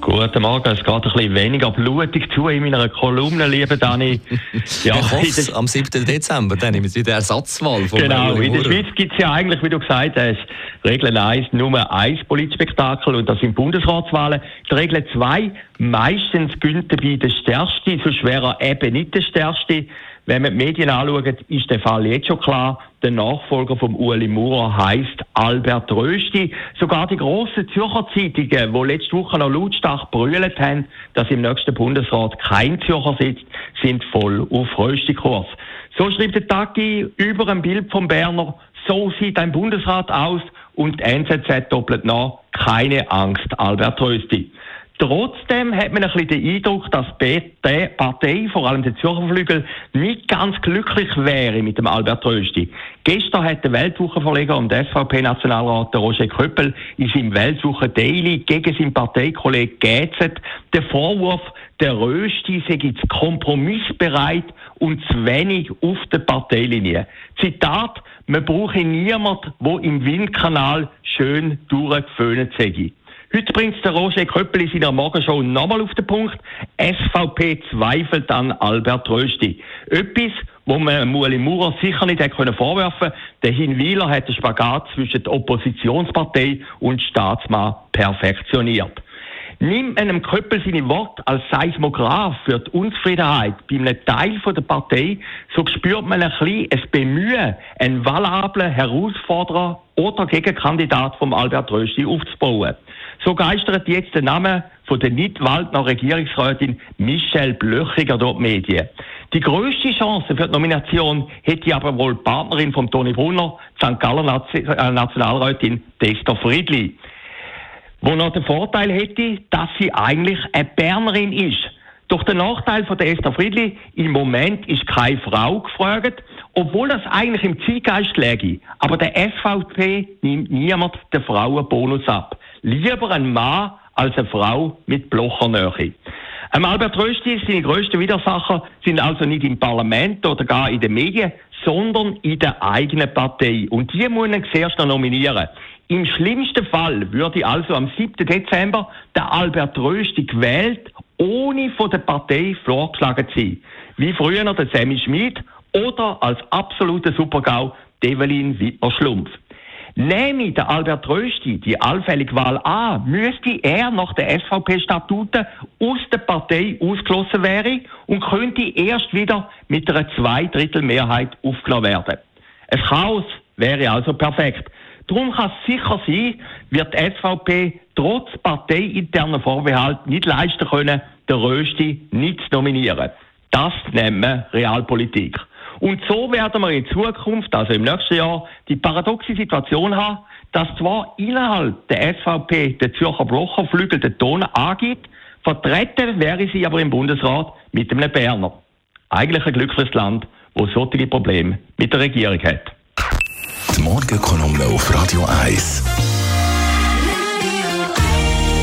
Guten Morgen, es geht ein bisschen weniger blutig zu in meiner Kolumne, liebe Dani. Ja, hoffe, am 7. Dezember, dann ist wieder Ersatzwahl von Genau, in der Schweiz gibt es ja eigentlich, wie du gesagt hast, Regel 1 nur ein Politspektakel und das sind Bundesratswahlen. Die Regel 2, meistens gönnt dabei der Stärkste, so schwerer eben nicht der Stärkste. Wenn man die Medien anschaut, ist der Fall jetzt schon klar. Der Nachfolger von Ueli Maurer heißt Albert Rösti. Sogar die grossen Zürcher Zeitungen, die letzte Woche noch lautstark brüllt haben, dass im nächsten Bundesrat kein Zürcher sitzt, sind voll auf Rösti-Kurs. So schreibt der Tagi über ein Bild vom Berner, so sieht ein Bundesrat aus und die NZZ doppelt nach, keine Angst, Albert Rösti. Trotzdem hat man ein bisschen den Eindruck, dass die Partei, vor allem der Zürcher Flügel, nicht ganz glücklich wäre mit dem Albert Rösti. Gestern hat der Weltwochenverleger und SVP-Nationalrat Roger Köppel in seinem Weltwochen Daily gegen seinen Parteikollegen GZ den Vorwurf, der Rösti sei jetzt kompromissbereit und zu wenig auf der Parteilinie. Zitat, man brauche niemanden, der im Windkanal schön durchgeföhnt sei. Heute bringt der Roger Köppel in seiner Morgenshow nochmal auf den Punkt. SVP zweifelt an Albert Rösti. Etwas, wo man Mueli Maurer sicher nicht hätte vorwerfen können. Der Hinwiler hat den Spagat zwischen der Oppositionspartei und Staatsmann perfektioniert. Nimmt einem Köppel seine Worte als Seismograph für die Unzufriedenheit bei einem Teil der Partei, so spürt man ein bisschen ein Bemühen, einen valablen Herausforderer oder Gegenkandidat vom Albert Rösti aufzubauen. So geistert jetzt der Name von der Nidwaldner Regierungsrätin Michelle Blöchiger die Medien. Die grösste Chance für die Nomination hätte aber wohl die Partnerin von Toni Brunner, St. Galler äh, Nationalrätin Dester Friedli. Wo noch den Vorteil hätte, dass sie eigentlich eine Bernerin ist. Doch der Nachteil von der Esther Friedli, im Moment ist keine Frau gefragt, obwohl das eigentlich im Zielgeist läge. Aber der SVP nimmt niemand den Frauenbonus ab. Lieber ein Mann als eine Frau mit Blochernähe. Ein Albert Rösti, seine grössten Widersacher sind also nicht im Parlament oder gar in den Medien, sondern in der eigenen Partei. Und die muss man zuerst noch nominieren. Im schlimmsten Fall würde also am 7. Dezember der Albert Rösti gewählt, ohne von der Partei vorgeschlagen zu sein. Wie früher der Sammy Schmid oder als absoluter Supergau Develin Wittmer-Schlumpf. Nehme der Albert Rösti die allfällige Wahl an, müsste er nach den SVP-Statuten aus der Partei ausgeschlossen werden und könnte erst wieder mit einer Zweidrittelmehrheit aufgenommen werden. Ein Chaos wäre also perfekt. Darum kann es sicher sein, wird die SVP trotz parteiinterner Vorbehalt nicht leisten können, den Rösti nicht zu nominieren. Das nennen wir Realpolitik. Und so werden wir in Zukunft, also im nächsten Jahr, die paradoxe Situation haben, dass zwar innerhalb der SVP der Zürcher Blocherflügel den Ton angibt, vertreten wäre sie aber im Bundesrat mit einem Berner. Eigentlich ein glückliches Land, wo solche Probleme mit der Regierung hat. Die Morgenkolumne auf Radio 1.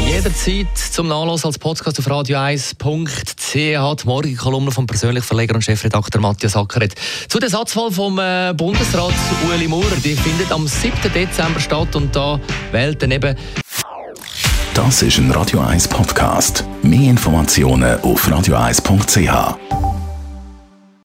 Jederzeit zum Nachlass als Podcast auf radio1.ch. Die Morgenkolumne vom persönlichen Verleger und Chefredakteur Matthias Ackeret. Zu der Satzwahl vom äh, Bundesrat Ueli Maurer. Die findet am 7. Dezember statt und da wählt dann eben das ist ein Radio 1 Podcast. Mehr Informationen auf radio1.ch.